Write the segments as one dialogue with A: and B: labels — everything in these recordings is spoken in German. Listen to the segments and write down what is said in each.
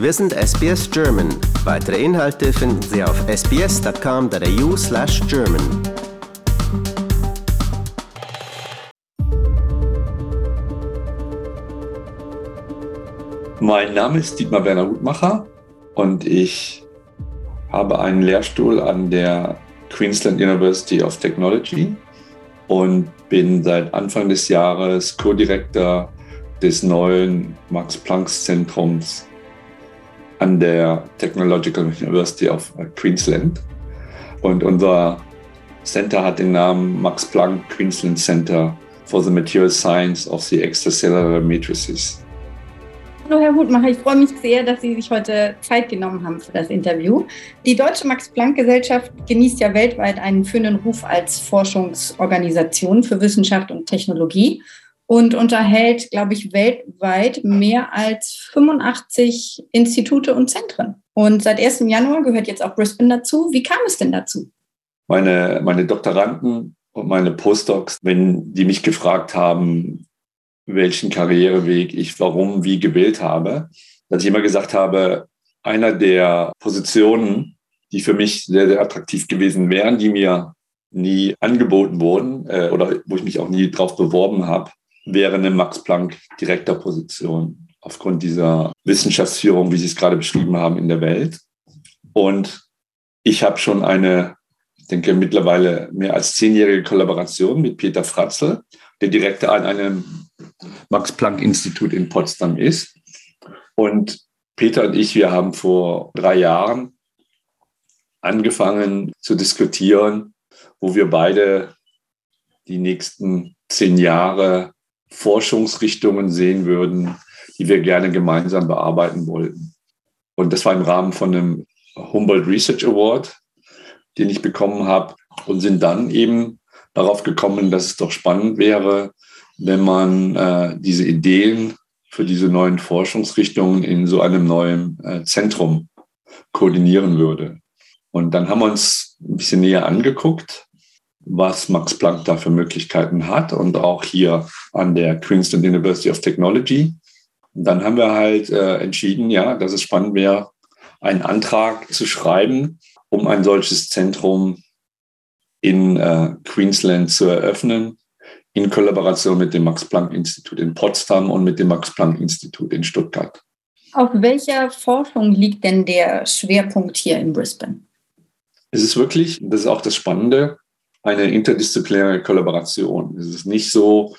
A: Wir sind SBS German. Weitere Inhalte finden Sie auf sbs.com.au slash German.
B: Mein Name ist Dietmar Werner Hutmacher und ich habe einen Lehrstuhl an der Queensland University of Technology und bin seit Anfang des Jahres Co-Director des neuen Max-Planck-Zentrums an der Technological University of Queensland. Und unser Center hat den Namen Max Planck Queensland Center for the Material Science of the Extracellular Matrices.
C: Hallo Herr Hutmacher, ich freue mich sehr, dass Sie sich heute Zeit genommen haben für das Interview. Die Deutsche Max-Planck-Gesellschaft genießt ja weltweit einen führenden Ruf als Forschungsorganisation für Wissenschaft und Technologie und unterhält, glaube ich, weltweit mehr als 85 Institute und Zentren. Und seit 1. Januar gehört jetzt auch Brisbane dazu. Wie kam es denn dazu?
B: Meine, meine Doktoranden und meine Postdocs, wenn die mich gefragt haben, welchen Karriereweg ich warum wie gewählt habe, dass ich immer gesagt habe, einer der Positionen, die für mich sehr, sehr attraktiv gewesen wären, die mir nie angeboten wurden äh, oder wo ich mich auch nie drauf beworben habe, wäre eine Max-Planck-Direktorposition aufgrund dieser Wissenschaftsführung, wie Sie es gerade beschrieben haben, in der Welt. Und ich habe schon eine, ich denke, mittlerweile mehr als zehnjährige Kollaboration mit Peter Fratzel, der Direktor an einem Max-Planck-Institut in Potsdam ist. Und Peter und ich, wir haben vor drei Jahren angefangen zu diskutieren, wo wir beide die nächsten zehn Jahre Forschungsrichtungen sehen würden, die wir gerne gemeinsam bearbeiten wollten. Und das war im Rahmen von einem Humboldt Research Award, den ich bekommen habe und sind dann eben darauf gekommen, dass es doch spannend wäre, wenn man äh, diese Ideen für diese neuen Forschungsrichtungen in so einem neuen äh, Zentrum koordinieren würde. Und dann haben wir uns ein bisschen näher angeguckt, was Max Planck da für Möglichkeiten hat und auch hier an der Queensland University of Technology. Und dann haben wir halt äh, entschieden, ja, dass es spannend wäre, einen Antrag zu schreiben, um ein solches Zentrum in äh, Queensland zu eröffnen in Kollaboration mit dem Max-Planck-Institut in Potsdam und mit dem Max-Planck-Institut in Stuttgart.
C: Auf welcher Forschung liegt denn der Schwerpunkt hier in Brisbane?
B: Es ist wirklich, das ist auch das Spannende, eine interdisziplinäre Kollaboration. Es ist nicht so,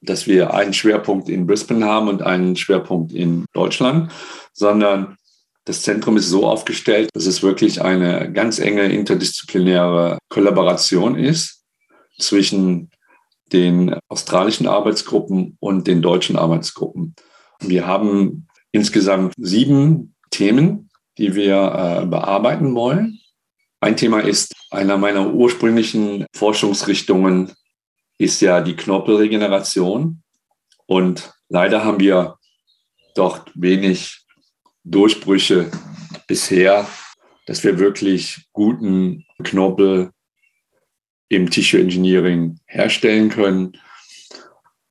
B: dass wir einen Schwerpunkt in Brisbane haben und einen Schwerpunkt in Deutschland, sondern das Zentrum ist so aufgestellt, dass es wirklich eine ganz enge interdisziplinäre Kollaboration ist zwischen den australischen Arbeitsgruppen und den deutschen Arbeitsgruppen. Wir haben insgesamt sieben Themen, die wir äh, bearbeiten wollen. Ein Thema ist, einer meiner ursprünglichen Forschungsrichtungen ist ja die Knorpelregeneration. Und leider haben wir dort wenig Durchbrüche bisher, dass wir wirklich guten Knorpel im Tissue Engineering herstellen können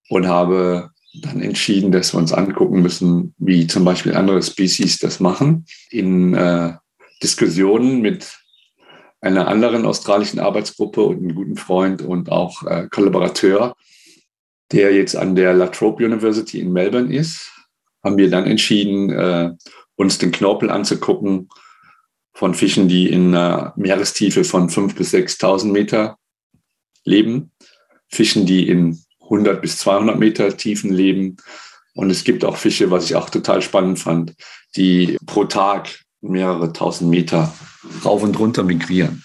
B: und habe dann entschieden, dass wir uns angucken müssen, wie zum Beispiel andere Species das machen. In äh, Diskussionen mit einer anderen australischen Arbeitsgruppe und einem guten Freund und auch äh, Kollaborateur, der jetzt an der La Trobe University in Melbourne ist, haben wir dann entschieden, äh, uns den Knorpel anzugucken von Fischen, die in einer Meerestiefe von 5.000 bis 6.000 Meter leben, Fischen, die in 100 bis 200 Meter Tiefen leben. Und es gibt auch Fische, was ich auch total spannend fand, die pro Tag mehrere tausend Meter rauf und runter migrieren.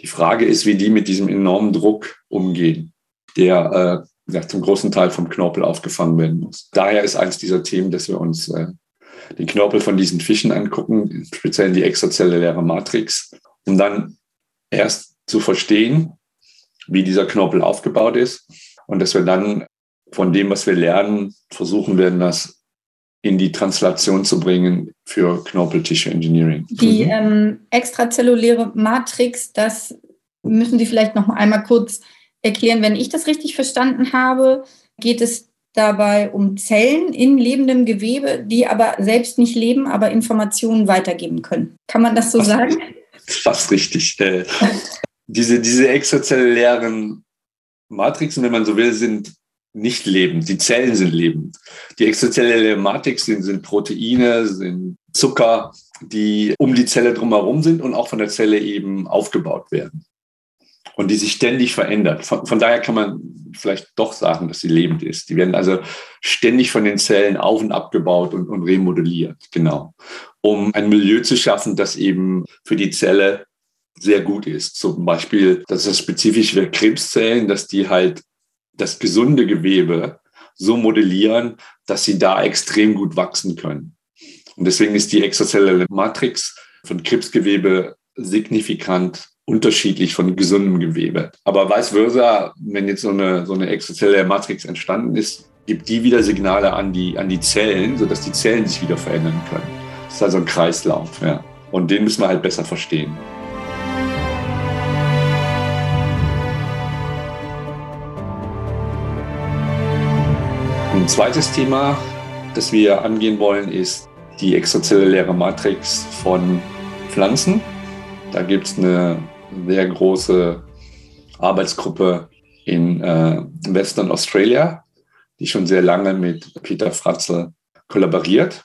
B: Die Frage ist, wie die mit diesem enormen Druck umgehen, der äh, ja, zum großen Teil vom Knorpel aufgefangen werden muss. Daher ist eines dieser Themen, dass wir uns äh, den Knorpel von diesen Fischen angucken, speziell die extrazelluläre Matrix, um dann erst zu verstehen, wie dieser Knorpel aufgebaut ist und dass wir dann von dem, was wir lernen, versuchen werden, das in die Translation zu bringen für Knorpel-Tissue Engineering.
C: Die mhm. ähm, extrazelluläre Matrix, das müssen Sie vielleicht noch einmal kurz erklären. Wenn ich das richtig verstanden habe, geht es dabei um Zellen in lebendem Gewebe, die aber selbst nicht leben, aber Informationen weitergeben können. Kann man das so fast, sagen?
B: Fast richtig. Äh, diese, diese extrazellulären Matrixen, wenn man so will, sind nicht lebend. Die Zellen sind lebend. Die extrazelluläre Matrix sind, sind Proteine, sind Zucker, die um die Zelle drumherum sind und auch von der Zelle eben aufgebaut werden. Und die sich ständig verändert. Von, von daher kann man vielleicht doch sagen, dass sie lebend ist. Die werden also ständig von den Zellen auf und abgebaut und, und remodelliert, genau. Um ein Milieu zu schaffen, das eben für die Zelle sehr gut ist. Zum Beispiel, das ist spezifisch für Krebszellen, dass die halt das gesunde Gewebe so modellieren, dass sie da extrem gut wachsen können. Und deswegen ist die extrazelluläre Matrix von Krebsgewebe signifikant unterschiedlich von gesundem Gewebe. Aber vice versa, wenn jetzt so eine, so eine extrazelluläre Matrix entstanden ist, gibt die wieder Signale an die, an die Zellen, sodass die Zellen sich wieder verändern können. Das ist also ein Kreislauf. Ja. Und den müssen wir halt besser verstehen. Ein zweites Thema, das wir angehen wollen, ist die extrazelluläre Matrix von Pflanzen. Da gibt es eine sehr große Arbeitsgruppe in äh, Western Australia, die schon sehr lange mit Peter Fratzel kollaboriert.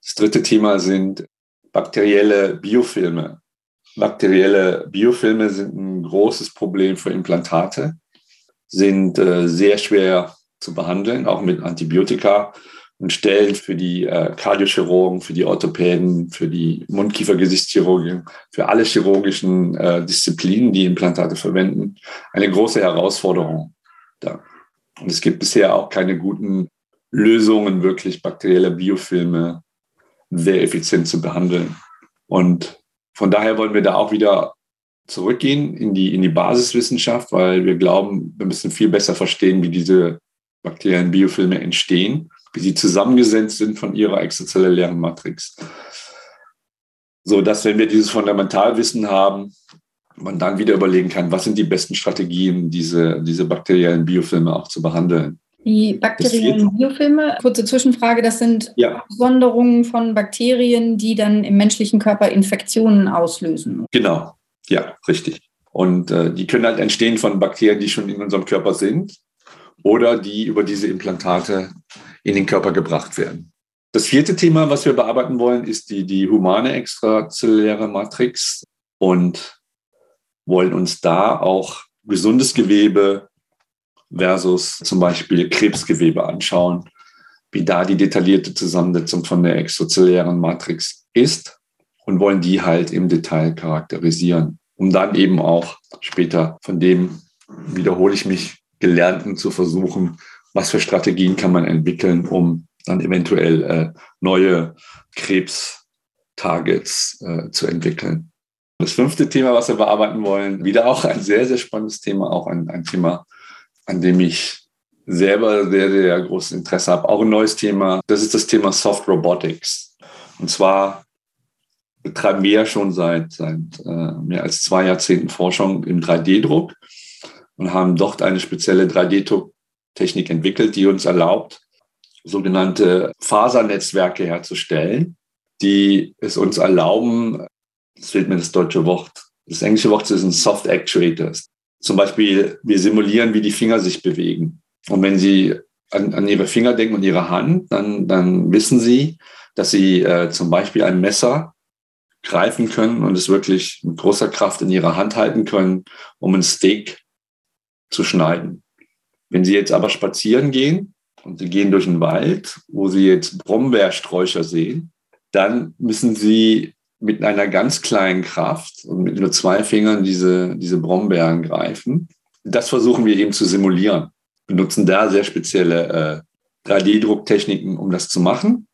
B: Das dritte Thema sind bakterielle Biofilme. Bakterielle Biofilme sind ein großes Problem für Implantate, sind äh, sehr schwer zu behandeln, auch mit Antibiotika und stellen für die äh, Kardiochirurgen, für die Orthopäden, für die Mundkiefer-Gesichtschirurgen, für alle chirurgischen äh, Disziplinen, die Implantate verwenden, eine große Herausforderung da. Und es gibt bisher auch keine guten Lösungen, wirklich bakterielle Biofilme sehr effizient zu behandeln. Und von daher wollen wir da auch wieder zurückgehen in die, in die Basiswissenschaft, weil wir glauben, wir müssen viel besser verstehen, wie diese bakteriellen Biofilme entstehen, wie sie zusammengesetzt sind von ihrer extrazellulären Matrix. So dass, wenn wir dieses Fundamentalwissen haben, man dann wieder überlegen kann, was sind die besten Strategien, diese, diese bakteriellen Biofilme auch zu behandeln.
C: Die bakteriellen Biofilme, kurze Zwischenfrage, das sind ja. Absonderungen von Bakterien, die dann im menschlichen Körper Infektionen auslösen.
B: Genau, ja, richtig. Und äh, die können halt entstehen von Bakterien, die schon in unserem Körper sind oder die über diese Implantate in den Körper gebracht werden. Das vierte Thema, was wir bearbeiten wollen, ist die, die humane extrazelluläre Matrix und wollen uns da auch gesundes Gewebe versus zum Beispiel Krebsgewebe anschauen, wie da die detaillierte Zusammensetzung von der extrazellulären Matrix ist und wollen die halt im Detail charakterisieren, um dann eben auch später von dem, wiederhole ich mich, Gelernten zu versuchen, was für Strategien kann man entwickeln, um dann eventuell äh, neue Krebstargets äh, zu entwickeln. Das fünfte Thema, was wir bearbeiten wollen, wieder auch ein sehr, sehr spannendes Thema, auch ein, ein Thema, an dem ich selber sehr, sehr großes Interesse habe. Auch ein neues Thema, das ist das Thema Soft Robotics. Und zwar betreiben wir ja schon seit, seit äh, mehr als zwei Jahrzehnten Forschung im 3D-Druck und haben dort eine spezielle 3D-Technik entwickelt, die uns erlaubt, sogenannte Fasernetzwerke herzustellen, die es uns erlauben, es fehlt mir das deutsche Wort, das englische Wort sind Soft Actuators. Zum Beispiel, wir simulieren, wie die Finger sich bewegen. Und wenn Sie an, an Ihre Finger denken und Ihre Hand, dann, dann wissen Sie, dass Sie äh, zum Beispiel ein Messer greifen können und es wirklich mit großer Kraft in Ihrer Hand halten können, um ein Steak zu schneiden. Wenn Sie jetzt aber spazieren gehen und Sie gehen durch den Wald, wo Sie jetzt Brombeersträucher sehen, dann müssen Sie mit einer ganz kleinen Kraft und mit nur zwei Fingern diese, diese Brombeeren greifen. Das versuchen wir eben zu simulieren. Wir nutzen da sehr spezielle äh, 3D-Drucktechniken, um das zu machen.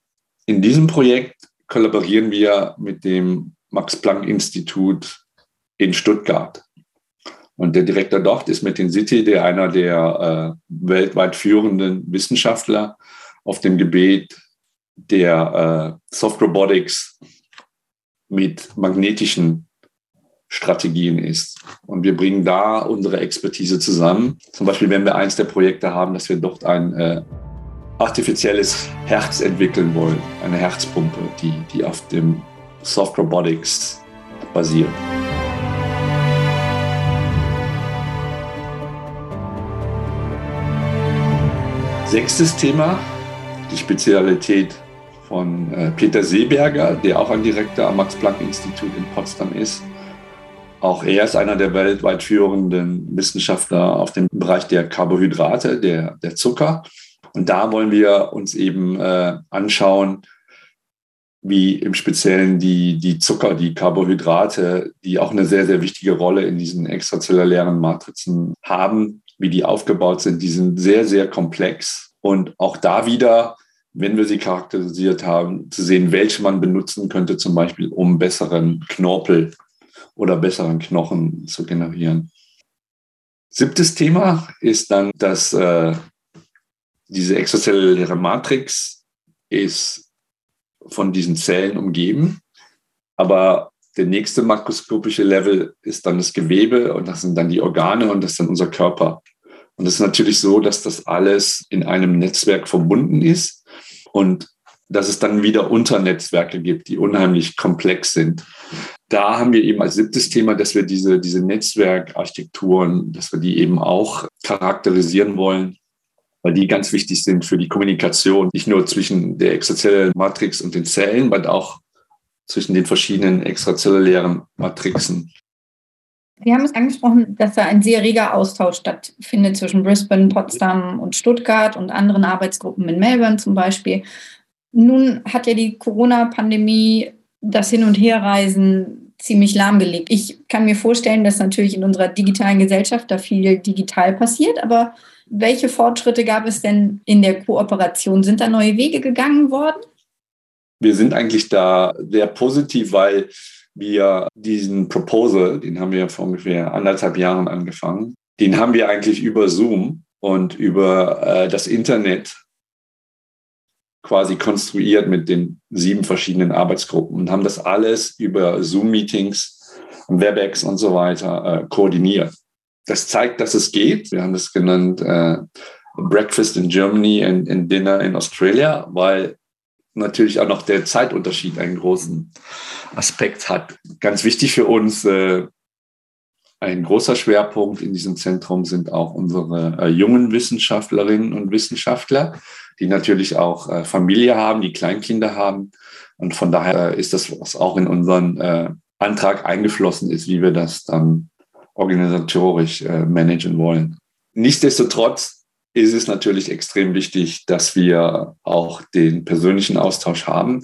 B: In diesem Projekt kollaborieren wir mit dem Max-Planck-Institut in Stuttgart. Und der Direktor dort ist Metin City, der einer der äh, weltweit führenden Wissenschaftler auf dem Gebiet der äh, Soft Robotics mit magnetischen Strategien ist. Und wir bringen da unsere Expertise zusammen. Zum Beispiel, wenn wir eins der Projekte haben, dass wir dort ein äh, artifizielles Herz entwickeln wollen, eine Herzpumpe, die, die auf dem Soft Robotics basiert. Sechstes Thema, die Spezialität von äh, Peter Seeberger, der auch ein Direktor am Max-Planck-Institut in Potsdam ist. Auch er ist einer der weltweit führenden Wissenschaftler auf dem Bereich der Carbohydrate, der, der Zucker. Und da wollen wir uns eben äh, anschauen, wie im Speziellen die, die Zucker, die Carbohydrate, die auch eine sehr, sehr wichtige Rolle in diesen extrazellulären Matrizen haben, wie die aufgebaut sind. Die sind sehr, sehr komplex. Und auch da wieder, wenn wir sie charakterisiert haben, zu sehen, welche man benutzen könnte, zum Beispiel, um besseren Knorpel oder besseren Knochen zu generieren. Siebtes Thema ist dann, dass äh, diese extrazelluläre Matrix ist von diesen Zellen umgeben. Aber der nächste makroskopische Level ist dann das Gewebe und das sind dann die Organe und das ist dann unser Körper. Und es ist natürlich so, dass das alles in einem Netzwerk verbunden ist und dass es dann wieder Unternetzwerke gibt, die unheimlich komplex sind. Da haben wir eben als siebtes Thema, dass wir diese, diese Netzwerkarchitekturen, dass wir die eben auch charakterisieren wollen weil die ganz wichtig sind für die Kommunikation, nicht nur zwischen der extrazellularen Matrix und den Zellen, sondern auch zwischen den verschiedenen extrazellulären Matrixen.
C: Sie haben es angesprochen, dass da ein sehr reger Austausch stattfindet zwischen Brisbane, Potsdam und Stuttgart und anderen Arbeitsgruppen in Melbourne zum Beispiel. Nun hat ja die Corona-Pandemie das Hin- und Herreisen ziemlich lahmgelegt. Ich kann mir vorstellen, dass natürlich in unserer digitalen Gesellschaft da viel digital passiert, aber welche Fortschritte gab es denn in der Kooperation? Sind da neue Wege gegangen worden?
B: Wir sind eigentlich da sehr positiv, weil wir diesen Proposal, den haben wir vor ungefähr anderthalb Jahren angefangen, den haben wir eigentlich über Zoom und über äh, das Internet quasi konstruiert mit den sieben verschiedenen Arbeitsgruppen und haben das alles über Zoom-Meetings, WebEx und so weiter äh, koordiniert das zeigt, dass es geht. Wir haben das genannt äh, Breakfast in Germany and, and Dinner in Australia, weil natürlich auch noch der Zeitunterschied einen großen Aspekt hat. Ganz wichtig für uns, äh, ein großer Schwerpunkt in diesem Zentrum sind auch unsere äh, jungen Wissenschaftlerinnen und Wissenschaftler, die natürlich auch äh, Familie haben, die Kleinkinder haben. Und von daher ist das, was auch in unseren Antrag eingeflossen ist, wie wir das dann organisatorisch managen wollen. Nichtsdestotrotz ist es natürlich extrem wichtig, dass wir auch den persönlichen Austausch haben.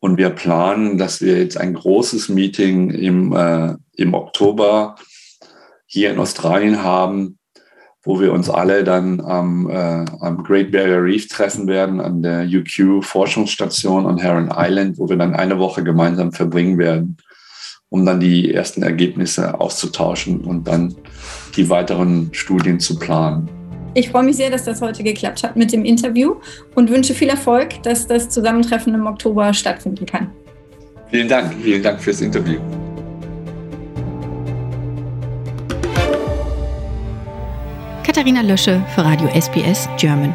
B: Und wir planen, dass wir jetzt ein großes Meeting im, äh, im Oktober hier in Australien haben, wo wir uns alle dann am, äh, am Great Barrier Reef treffen werden, an der UQ Forschungsstation an Heron Island, wo wir dann eine Woche gemeinsam verbringen werden um dann die ersten Ergebnisse auszutauschen und dann die weiteren Studien zu planen.
C: Ich freue mich sehr, dass das heute geklappt hat mit dem Interview und wünsche viel Erfolg, dass das Zusammentreffen im Oktober stattfinden kann.
B: Vielen Dank, vielen Dank fürs Interview.
D: Katharina Lösche für Radio SBS German.